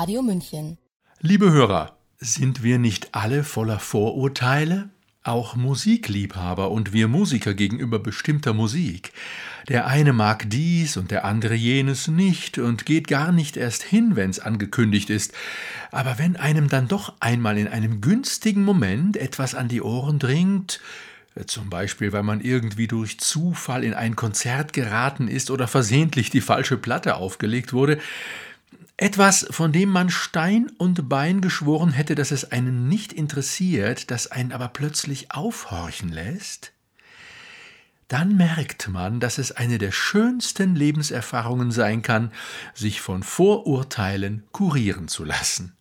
Radio München. Liebe Hörer, sind wir nicht alle voller Vorurteile? Auch Musikliebhaber und wir Musiker gegenüber bestimmter Musik. Der eine mag dies und der andere jenes nicht und geht gar nicht erst hin, wenn's angekündigt ist. Aber wenn einem dann doch einmal in einem günstigen Moment etwas an die Ohren dringt, zum Beispiel, weil man irgendwie durch Zufall in ein Konzert geraten ist oder versehentlich die falsche Platte aufgelegt wurde, etwas, von dem man Stein und Bein geschworen hätte, dass es einen nicht interessiert, das einen aber plötzlich aufhorchen lässt, dann merkt man, dass es eine der schönsten Lebenserfahrungen sein kann, sich von Vorurteilen kurieren zu lassen.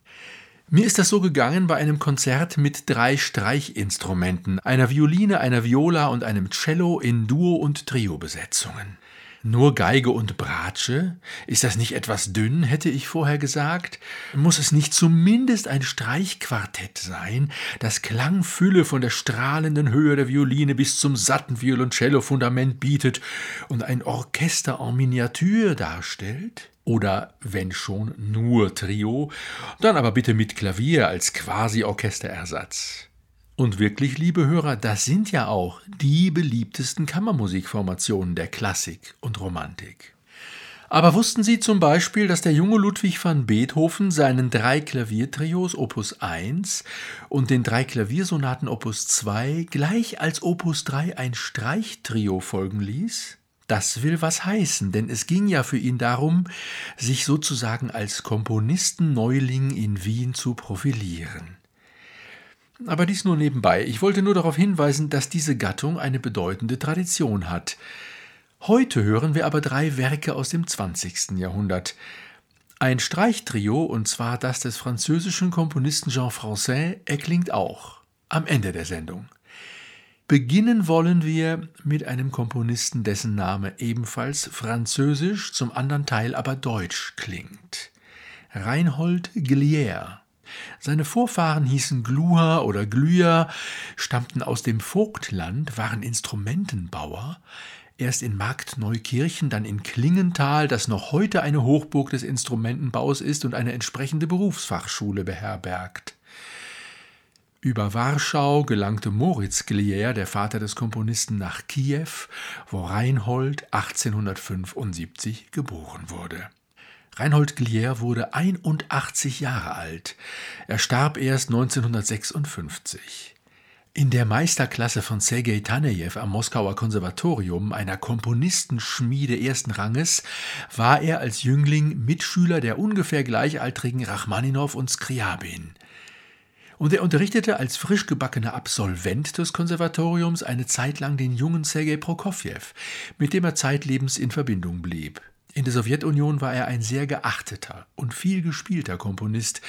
Mir ist das so gegangen bei einem Konzert mit drei Streichinstrumenten, einer Violine, einer Viola und einem Cello in Duo- und Trio-Besetzungen. Nur Geige und Bratsche? Ist das nicht etwas dünn, hätte ich vorher gesagt? Muss es nicht zumindest ein Streichquartett sein, das Klangfülle von der strahlenden Höhe der Violine bis zum satten Violoncello-Fundament bietet und ein Orchester en Miniatur darstellt? Oder wenn schon nur Trio, dann aber bitte mit Klavier als Quasi-Orchesterersatz. Und wirklich, liebe Hörer, das sind ja auch die beliebtesten Kammermusikformationen der Klassik und Romantik. Aber wussten Sie zum Beispiel, dass der junge Ludwig van Beethoven seinen drei Klaviertrios Opus 1 und den drei Klaviersonaten Opus 2 gleich als Opus 3 ein Streichtrio folgen ließ? Das will was heißen, denn es ging ja für ihn darum, sich sozusagen als Komponistenneuling in Wien zu profilieren. Aber dies nur nebenbei. Ich wollte nur darauf hinweisen, dass diese Gattung eine bedeutende Tradition hat. Heute hören wir aber drei Werke aus dem 20. Jahrhundert. Ein Streichtrio, und zwar das des französischen Komponisten Jean Francais, erklingt auch am Ende der Sendung. Beginnen wollen wir mit einem Komponisten, dessen Name ebenfalls französisch, zum anderen Teil aber deutsch klingt. Reinhold Glier. Seine Vorfahren hießen Gluha oder Glüher, stammten aus dem Vogtland, waren Instrumentenbauer, erst in Marktneukirchen, dann in Klingenthal, das noch heute eine Hochburg des Instrumentenbaus ist und eine entsprechende Berufsfachschule beherbergt. Über Warschau gelangte Moritz Glier, der Vater des Komponisten, nach Kiew, wo Reinhold 1875 geboren wurde. Reinhold Glier wurde 81 Jahre alt. Er starb erst 1956. In der Meisterklasse von Sergei Tanejew am Moskauer Konservatorium, einer Komponistenschmiede ersten Ranges, war er als Jüngling Mitschüler der ungefähr gleichaltrigen Rachmaninow und Skriabin. Und er unterrichtete als frisch gebackener Absolvent des Konservatoriums eine Zeit lang den jungen Sergei Prokofjew, mit dem er zeitlebens in Verbindung blieb. In der Sowjetunion war er ein sehr geachteter und viel gespielter Komponist,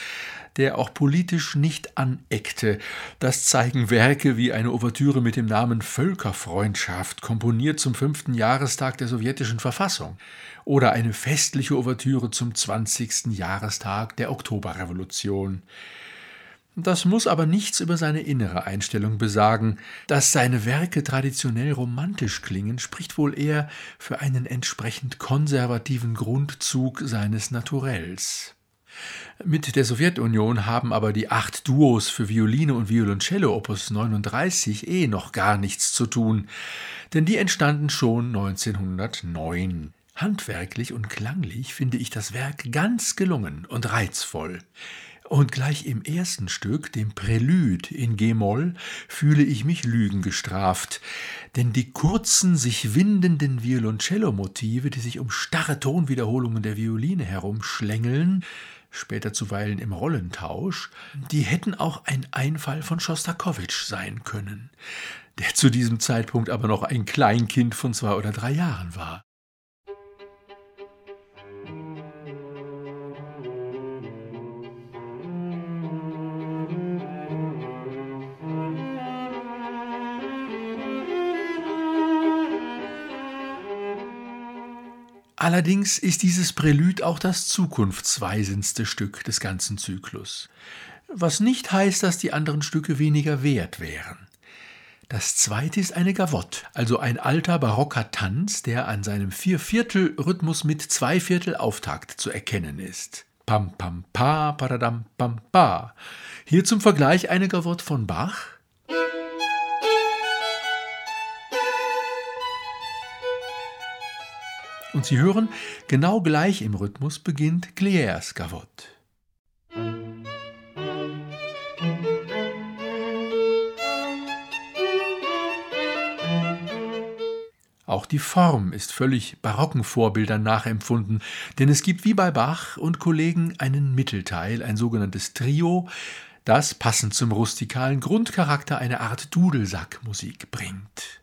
der auch politisch nicht aneckte. Das zeigen Werke wie eine Ouvertüre mit dem Namen Völkerfreundschaft, komponiert zum fünften Jahrestag der sowjetischen Verfassung, oder eine festliche Ouvertüre zum 20. Jahrestag der Oktoberrevolution. Das muss aber nichts über seine innere Einstellung besagen. Dass seine Werke traditionell romantisch klingen, spricht wohl eher für einen entsprechend konservativen Grundzug seines Naturells. Mit der Sowjetunion haben aber die acht Duos für Violine und Violoncello Opus 39 eh noch gar nichts zu tun, denn die entstanden schon 1909. Handwerklich und klanglich finde ich das Werk ganz gelungen und reizvoll. Und gleich im ersten Stück, dem Prälude in G-Moll, fühle ich mich Lügen gestraft, denn die kurzen, sich windenden Violoncello-Motive, die sich um starre Tonwiederholungen der Violine herumschlängeln, später zuweilen im Rollentausch, die hätten auch ein Einfall von Schostakowitsch sein können, der zu diesem Zeitpunkt aber noch ein Kleinkind von zwei oder drei Jahren war. Allerdings ist dieses Prälud auch das zukunftsweisendste Stück des ganzen Zyklus, was nicht heißt, dass die anderen Stücke weniger wert wären. Das zweite ist eine Gavotte, also ein alter barocker Tanz, der an seinem Vierviertel-Rhythmus mit Zweiviertel-Auftakt zu erkennen ist. Pam pam pa, paradam pam pa. Hier zum Vergleich eine Gavotte von Bach, Und Sie hören, genau gleich im Rhythmus beginnt Gliers Gavotte. Auch die Form ist völlig barocken Vorbildern nachempfunden, denn es gibt wie bei Bach und Kollegen einen Mittelteil, ein sogenanntes Trio, das passend zum rustikalen Grundcharakter eine Art Dudelsackmusik bringt.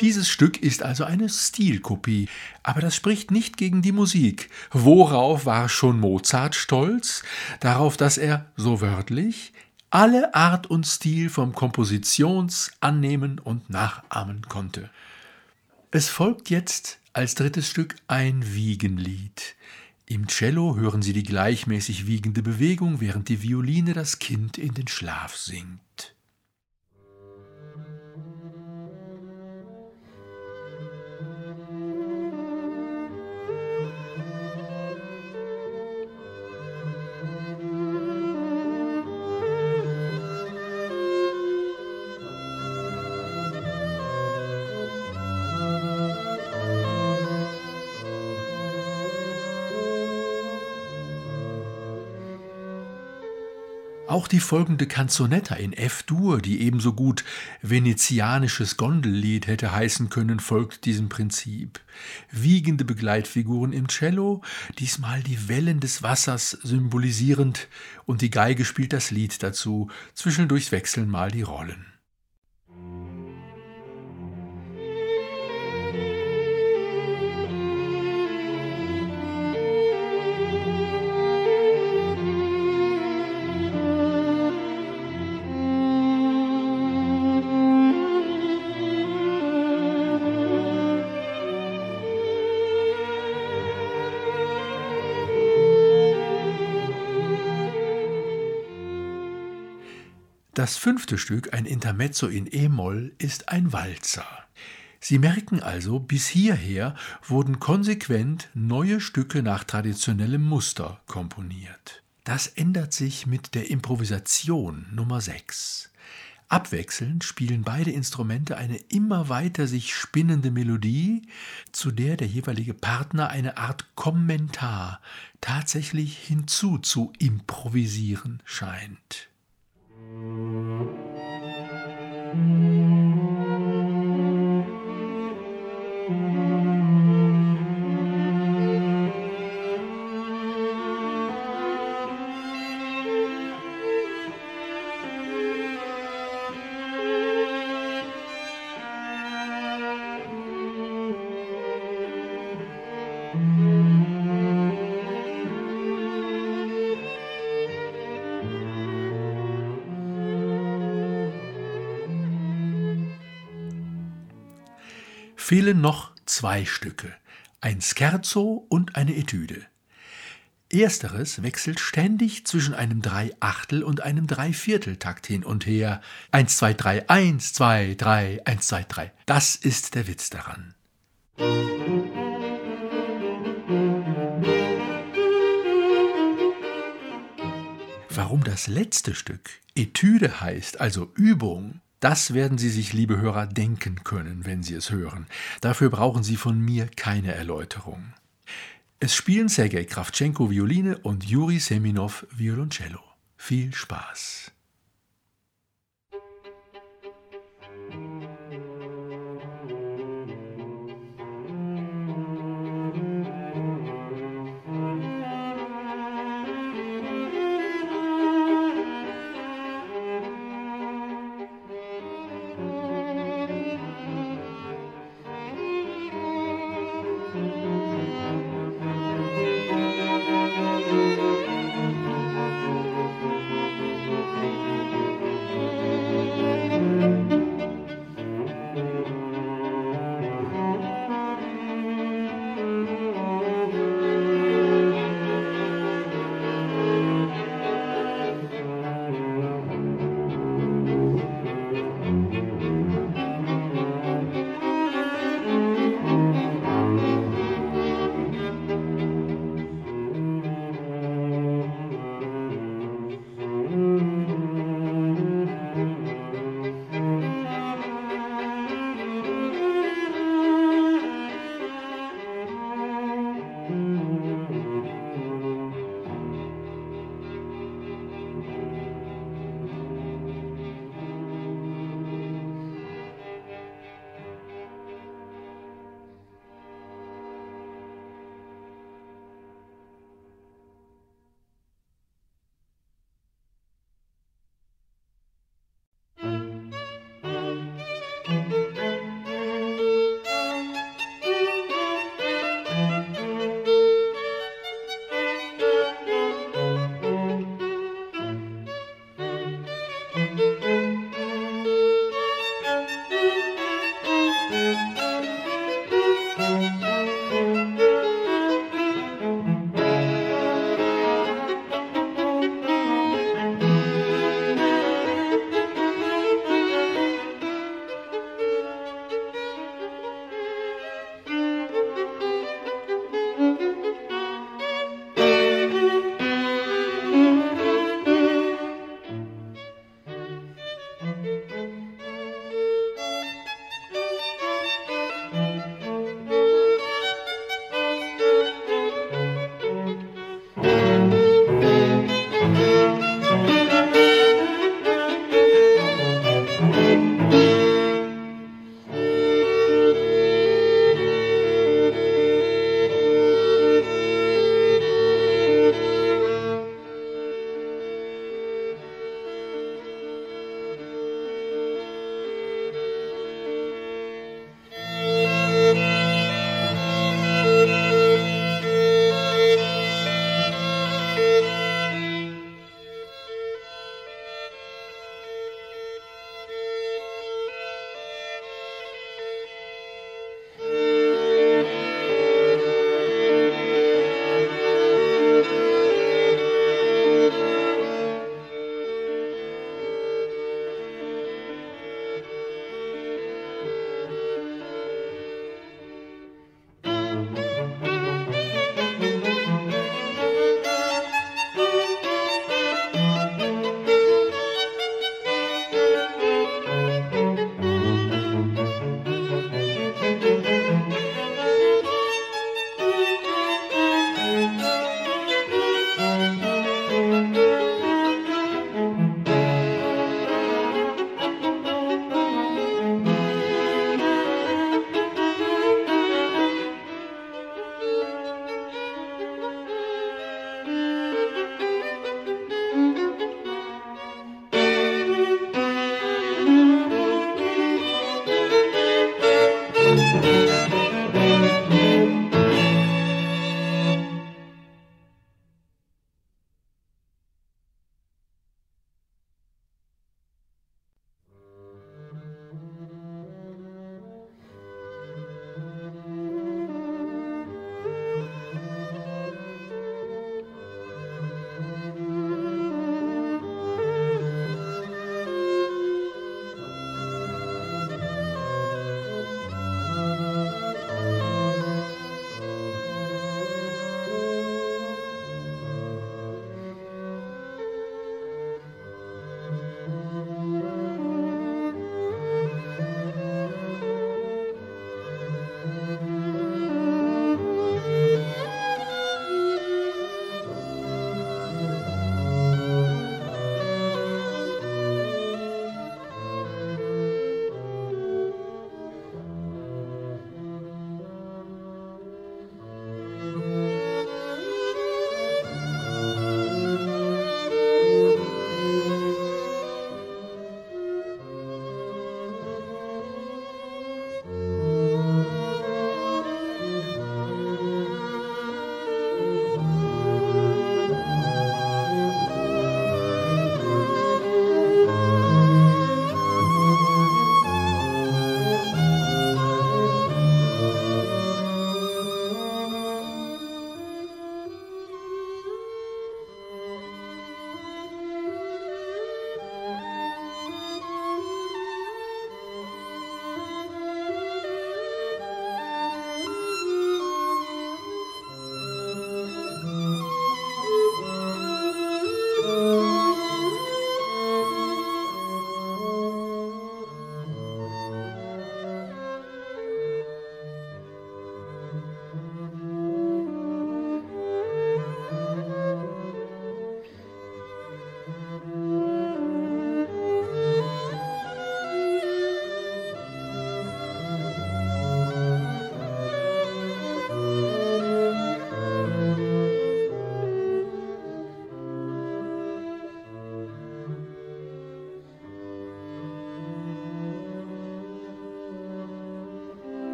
Dieses Stück ist also eine Stilkopie, aber das spricht nicht gegen die Musik. Worauf war schon Mozart stolz? Darauf, dass er, so wörtlich, alle Art und Stil vom Kompositions annehmen und nachahmen konnte. Es folgt jetzt als drittes Stück ein Wiegenlied. Im Cello hören Sie die gleichmäßig wiegende Bewegung, während die Violine das Kind in den Schlaf singt. Auch die folgende Canzonetta in F-Dur, die ebenso gut venezianisches Gondellied hätte heißen können, folgt diesem Prinzip. Wiegende Begleitfiguren im Cello, diesmal die Wellen des Wassers symbolisierend, und die Geige spielt das Lied dazu, zwischendurch wechseln mal die Rollen. Das fünfte Stück, ein Intermezzo in E-Moll, ist ein Walzer. Sie merken also, bis hierher wurden konsequent neue Stücke nach traditionellem Muster komponiert. Das ändert sich mit der Improvisation Nummer 6. Abwechselnd spielen beide Instrumente eine immer weiter sich spinnende Melodie, zu der der jeweilige Partner eine Art Kommentar tatsächlich hinzu zu improvisieren scheint. Thank you. Fehlen noch zwei Stücke, ein Scherzo und eine Etüde. Ersteres wechselt ständig zwischen einem Dreiachtel- und einem Dreivierteltakt hin und her. Eins, zwei, drei, eins, zwei, drei, eins, zwei, drei. Das ist der Witz daran. Warum das letzte Stück Etüde heißt, also Übung, das werden Sie sich, liebe Hörer, denken können, wenn Sie es hören. Dafür brauchen Sie von mir keine Erläuterung. Es spielen Sergei Kravtschenko Violine und Juri Seminov Violoncello. Viel Spaß!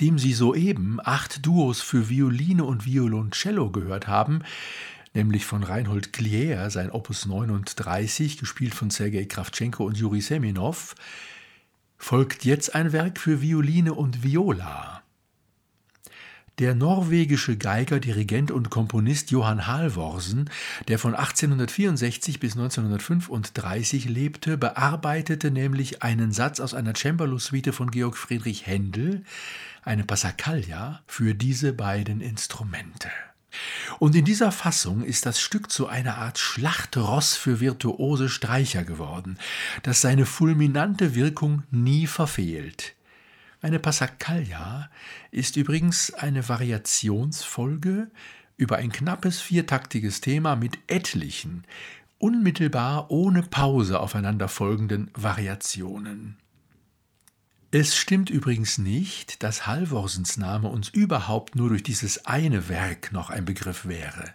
Nachdem Sie soeben acht Duos für Violine und Violoncello gehört haben, nämlich von Reinhold Klier, sein Opus 39, gespielt von Sergei Kravtschenko und Juri Seminov, folgt jetzt ein Werk für Violine und Viola. Der norwegische Geiger, Dirigent und Komponist Johann Halvorsen, der von 1864 bis 1935 lebte, bearbeitete nämlich einen Satz aus einer Cembalo-Suite von Georg Friedrich Händel, eine Passacaglia, für diese beiden Instrumente. Und in dieser Fassung ist das Stück zu einer Art Schlachtross für virtuose Streicher geworden, das seine fulminante Wirkung nie verfehlt. Eine Passacaglia ist übrigens eine Variationsfolge über ein knappes viertaktiges Thema mit etlichen, unmittelbar ohne Pause aufeinanderfolgenden Variationen. Es stimmt übrigens nicht, dass Halvorsens Name uns überhaupt nur durch dieses eine Werk noch ein Begriff wäre.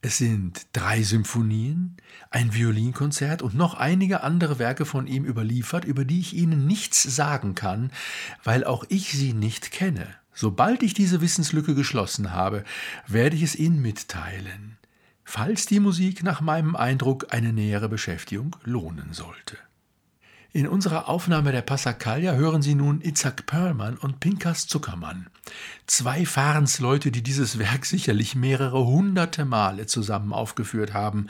Es sind drei Symphonien, ein Violinkonzert und noch einige andere Werke von ihm überliefert, über die ich Ihnen nichts sagen kann, weil auch ich sie nicht kenne. Sobald ich diese Wissenslücke geschlossen habe, werde ich es Ihnen mitteilen, falls die Musik nach meinem Eindruck eine nähere Beschäftigung lohnen sollte. In unserer Aufnahme der Passacaglia hören Sie nun Itzhak Perlmann und Pinkas Zuckermann. Zwei Fahrensleute, die dieses Werk sicherlich mehrere hunderte Male zusammen aufgeführt haben.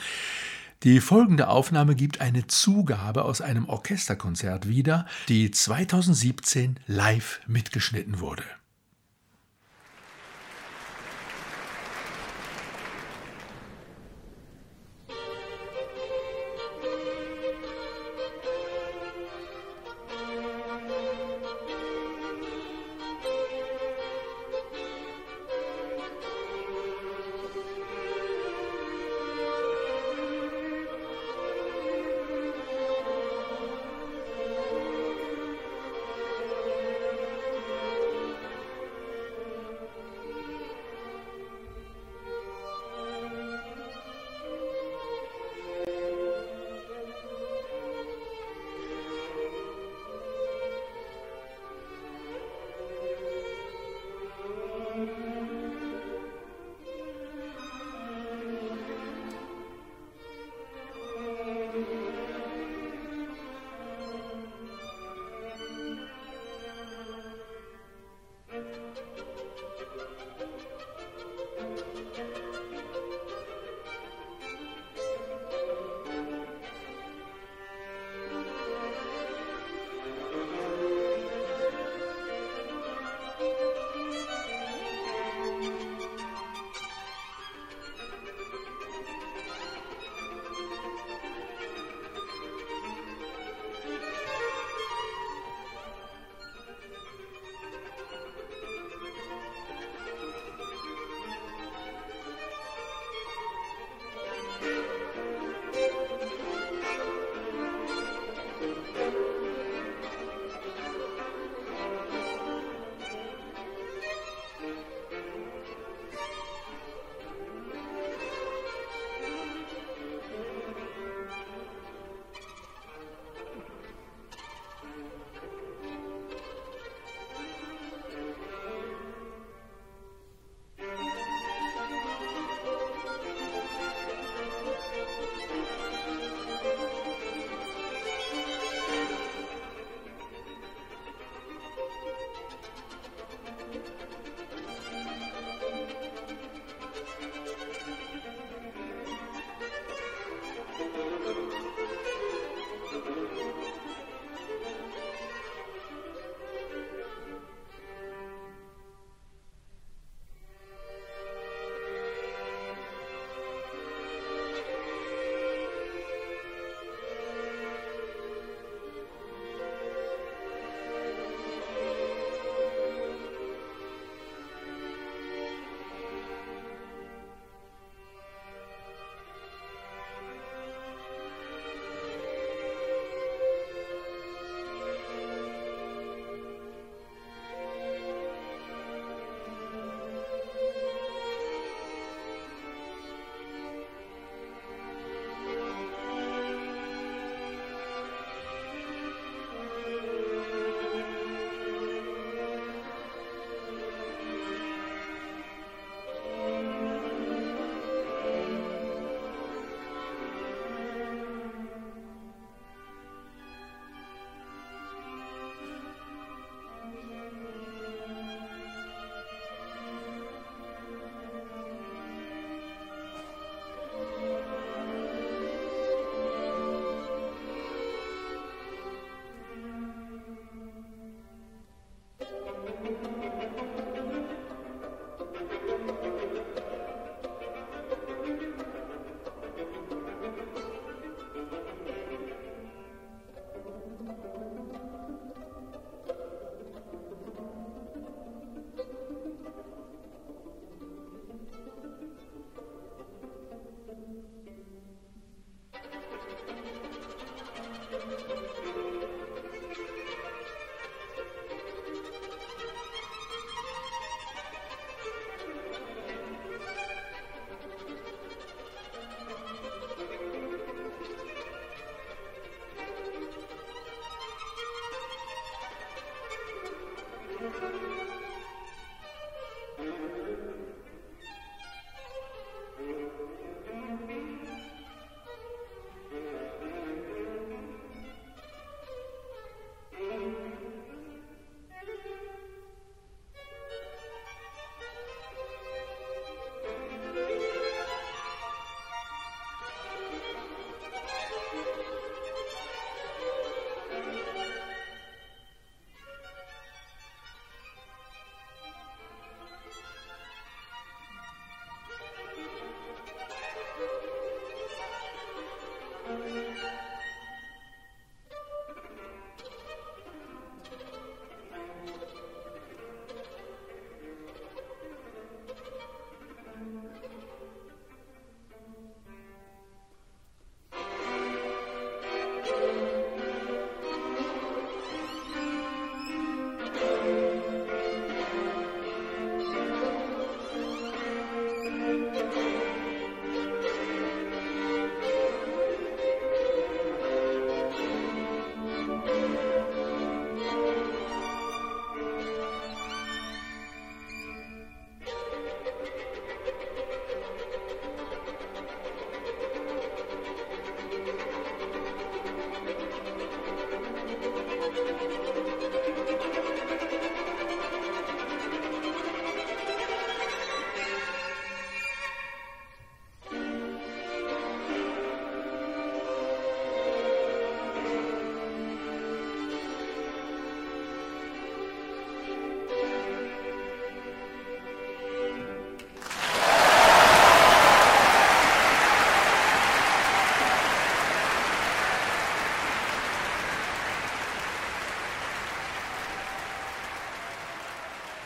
Die folgende Aufnahme gibt eine Zugabe aus einem Orchesterkonzert wieder, die 2017 live mitgeschnitten wurde.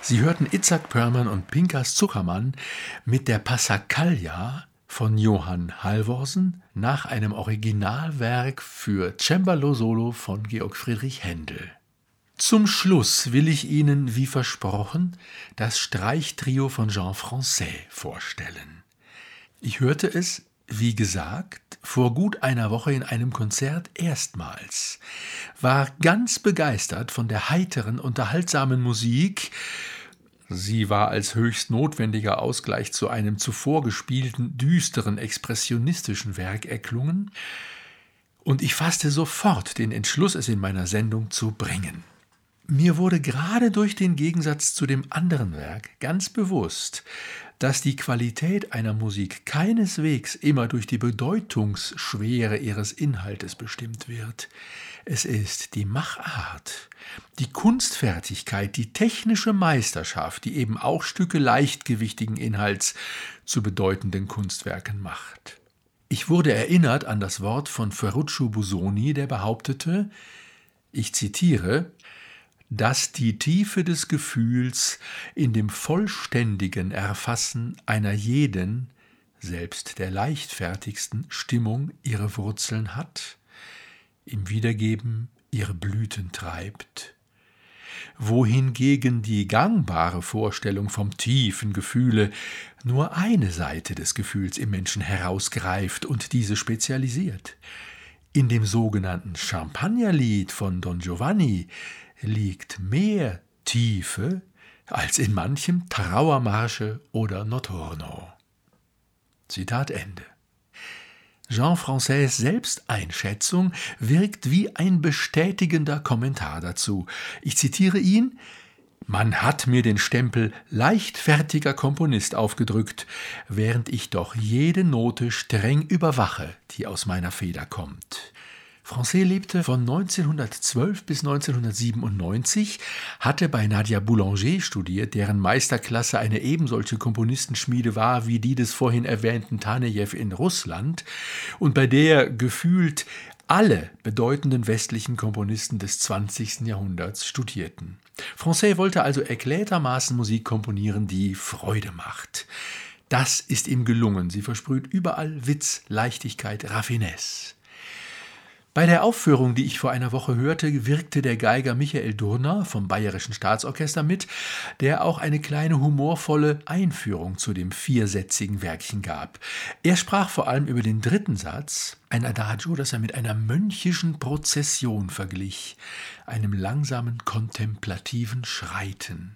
Sie hörten Itzhak Perlman und Pinkas Zuckermann mit der Passacaglia von Johann Halvorsen nach einem Originalwerk für Cembalo Solo von Georg Friedrich Händel. Zum Schluss will ich Ihnen, wie versprochen, das Streichtrio von Jean Francais vorstellen. Ich hörte es, wie gesagt, vor gut einer Woche in einem Konzert erstmals, war ganz begeistert von der heiteren, unterhaltsamen Musik, Sie war als höchst notwendiger Ausgleich zu einem zuvor gespielten, düsteren, expressionistischen Werk erklungen, und ich fasste sofort den Entschluss, es in meiner Sendung zu bringen. Mir wurde gerade durch den Gegensatz zu dem anderen Werk ganz bewusst, dass die Qualität einer Musik keineswegs immer durch die Bedeutungsschwere ihres Inhaltes bestimmt wird. Es ist die Machart, die Kunstfertigkeit, die technische Meisterschaft, die eben auch Stücke leichtgewichtigen Inhalts zu bedeutenden Kunstwerken macht. Ich wurde erinnert an das Wort von Ferruccio Busoni, der behauptete, ich zitiere, dass die Tiefe des Gefühls in dem vollständigen Erfassen einer jeden, selbst der leichtfertigsten Stimmung ihre Wurzeln hat im Wiedergeben ihre Blüten treibt, wohingegen die gangbare Vorstellung vom tiefen Gefühle nur eine Seite des Gefühls im Menschen herausgreift und diese spezialisiert. In dem sogenannten Champagnerlied von Don Giovanni liegt mehr Tiefe als in manchem Trauermarsche oder Notorno. Zitat Ende. Jean Francaise Selbsteinschätzung wirkt wie ein bestätigender Kommentar dazu. Ich zitiere ihn Man hat mir den Stempel leichtfertiger Komponist aufgedrückt, während ich doch jede Note streng überwache, die aus meiner Feder kommt. Francais lebte von 1912 bis 1997, hatte bei Nadia Boulanger studiert, deren Meisterklasse eine ebensolche Komponistenschmiede war wie die des vorhin erwähnten Tanejew in Russland und bei der gefühlt alle bedeutenden westlichen Komponisten des 20. Jahrhunderts studierten. Francais wollte also erklärtermaßen Musik komponieren, die Freude macht. Das ist ihm gelungen. Sie versprüht überall Witz, Leichtigkeit, Raffinesse. Bei der Aufführung, die ich vor einer Woche hörte, wirkte der Geiger Michael Durner vom Bayerischen Staatsorchester mit, der auch eine kleine humorvolle Einführung zu dem viersätzigen Werkchen gab. Er sprach vor allem über den dritten Satz, ein Adagio, das er mit einer mönchischen Prozession verglich, einem langsamen kontemplativen Schreiten.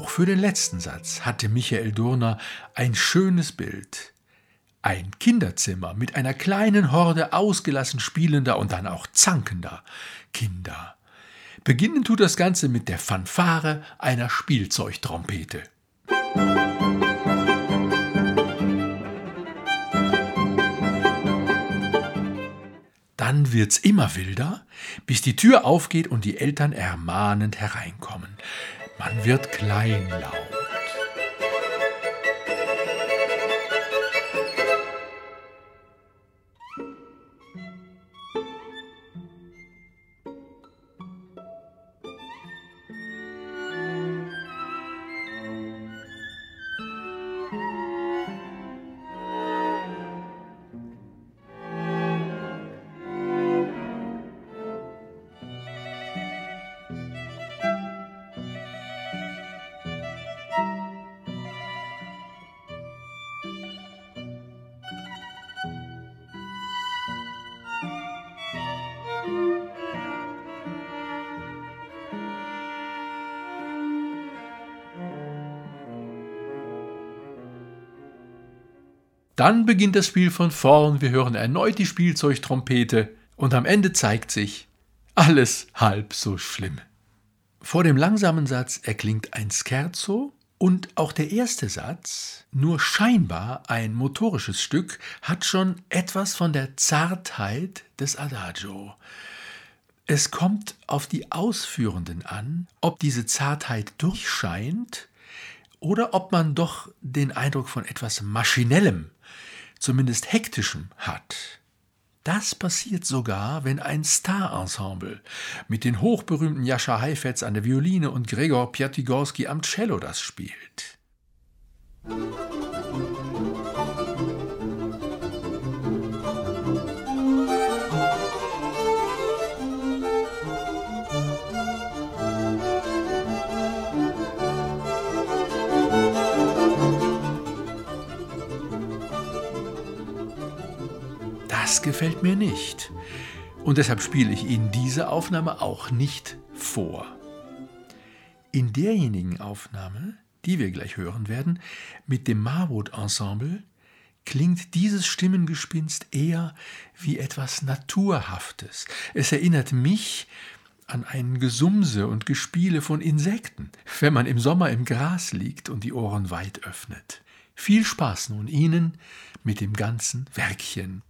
Auch für den letzten Satz hatte Michael Durner ein schönes Bild. Ein Kinderzimmer mit einer kleinen Horde ausgelassen spielender und dann auch zankender Kinder. Beginnen tut das Ganze mit der Fanfare einer Spielzeugtrompete. Dann wird's immer wilder, bis die Tür aufgeht und die Eltern ermahnend hereinkommen. Man wird kleinlaut. Dann beginnt das Spiel von vorn, wir hören erneut die Spielzeugtrompete und am Ende zeigt sich, alles halb so schlimm. Vor dem langsamen Satz erklingt ein Scherzo und auch der erste Satz, nur scheinbar ein motorisches Stück, hat schon etwas von der Zartheit des Adagio. Es kommt auf die Ausführenden an, ob diese Zartheit durchscheint oder ob man doch den Eindruck von etwas Maschinellem, zumindest Hektischem hat. Das passiert sogar, wenn ein Star-Ensemble mit den hochberühmten Jascha Heifetz an der Violine und Gregor Piatigorski am Cello das spielt. Das gefällt mir nicht. Und deshalb spiele ich Ihnen diese Aufnahme auch nicht vor. In derjenigen Aufnahme, die wir gleich hören werden, mit dem Marwood-Ensemble, klingt dieses Stimmengespinst eher wie etwas Naturhaftes. Es erinnert mich an ein Gesumse und Gespiele von Insekten, wenn man im Sommer im Gras liegt und die Ohren weit öffnet. Viel Spaß nun Ihnen mit dem ganzen Werkchen.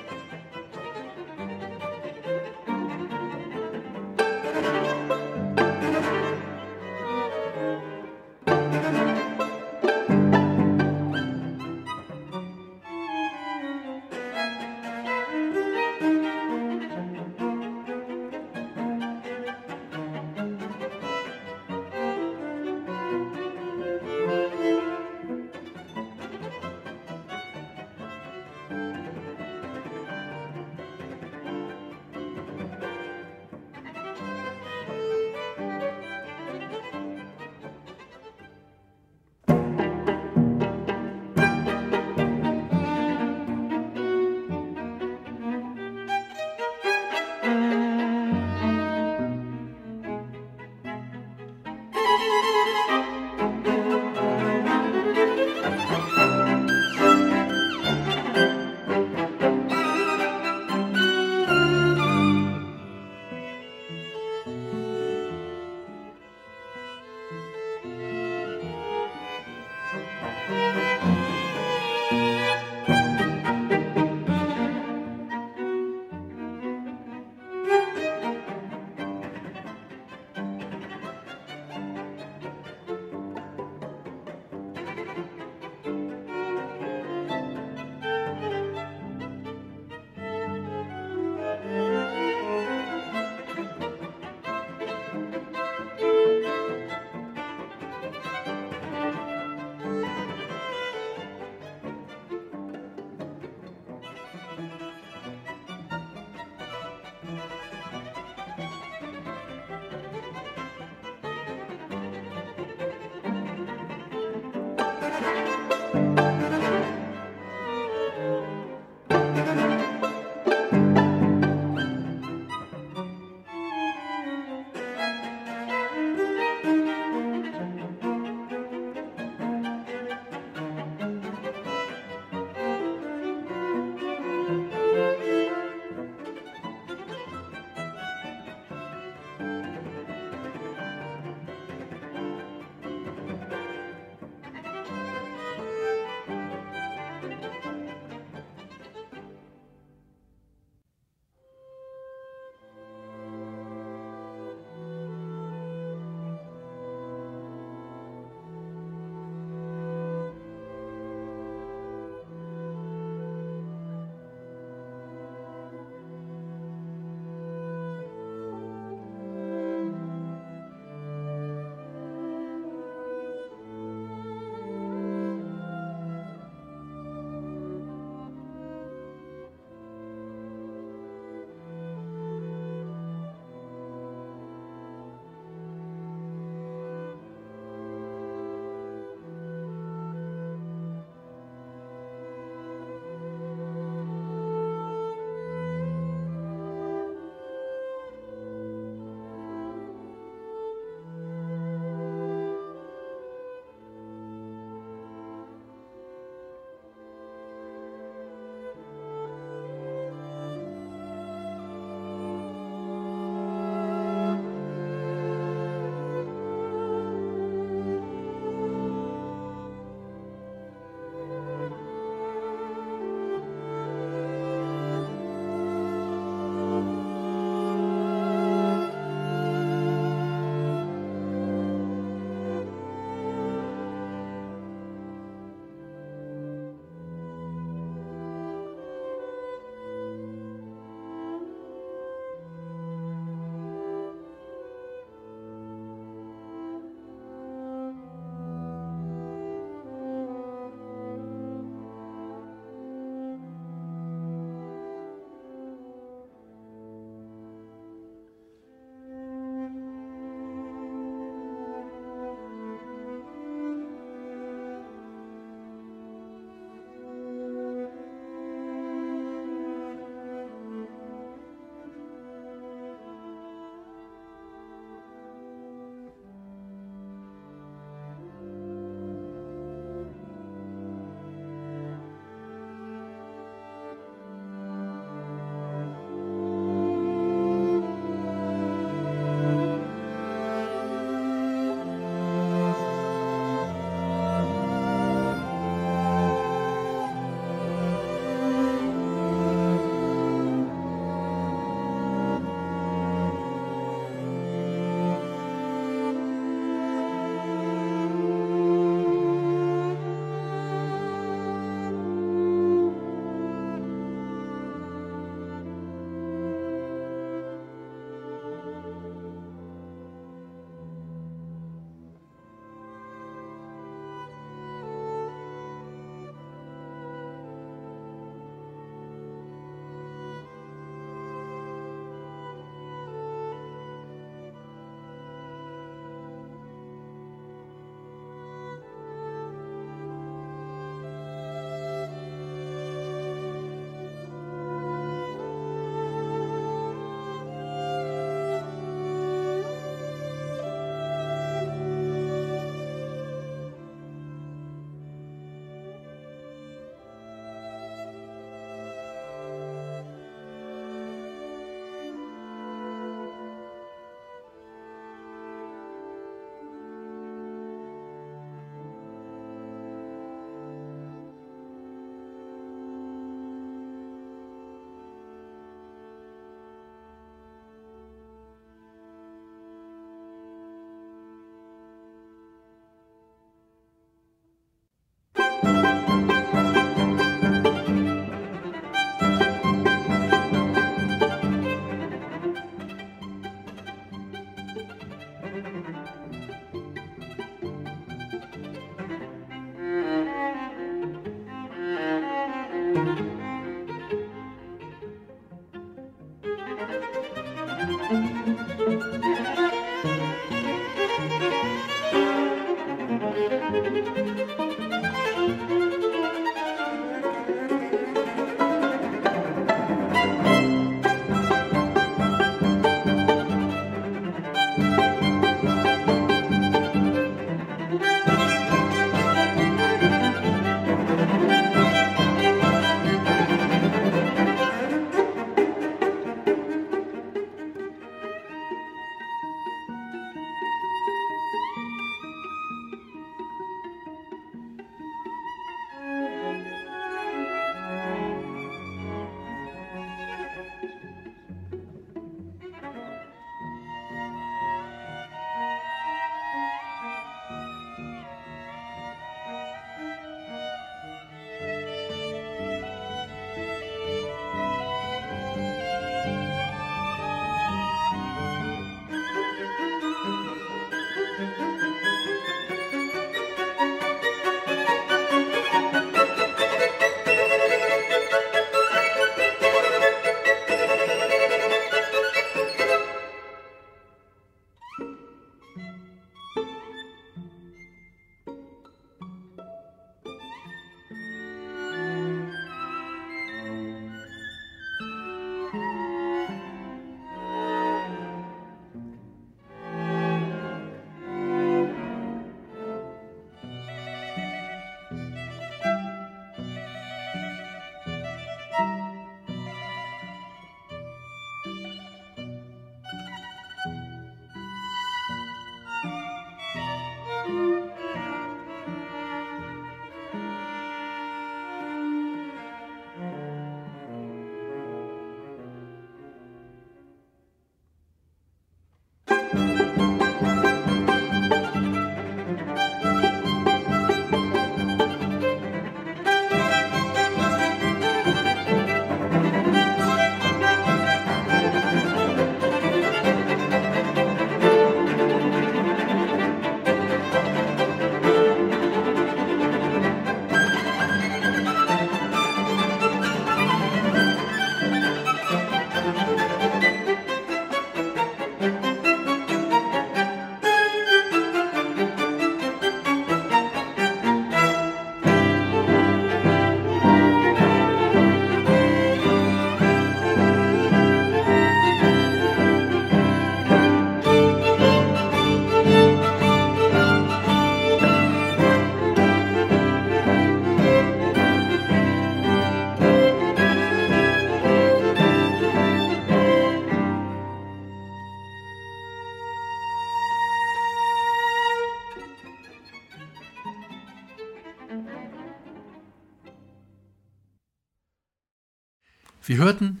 Wir hörten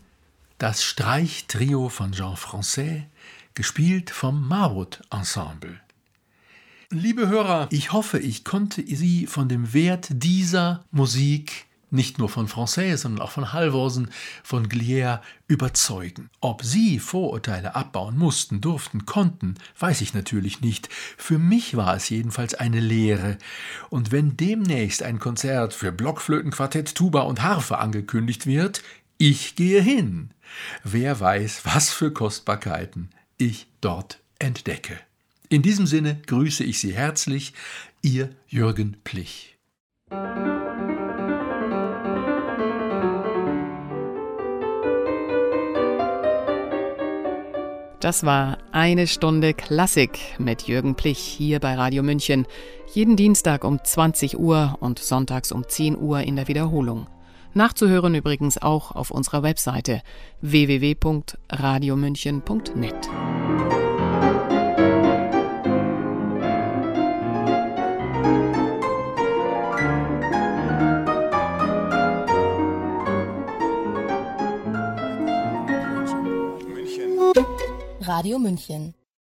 das Streichtrio von Jean Francais, gespielt vom Marut Ensemble. Liebe Hörer, ich hoffe, ich konnte Sie von dem Wert dieser Musik nicht nur von Francais, sondern auch von Halvorsen, von Glier überzeugen. Ob Sie Vorurteile abbauen mussten, durften, konnten, weiß ich natürlich nicht. Für mich war es jedenfalls eine Lehre. Und wenn demnächst ein Konzert für Blockflötenquartett, Tuba und Harfe angekündigt wird, ich gehe hin. Wer weiß, was für Kostbarkeiten ich dort entdecke. In diesem Sinne grüße ich Sie herzlich, Ihr Jürgen Plich. Das war eine Stunde Klassik mit Jürgen Plich hier bei Radio München. Jeden Dienstag um 20 Uhr und sonntags um 10 Uhr in der Wiederholung. Nachzuhören übrigens auch auf unserer Webseite www.radiomünchen.net. Radio München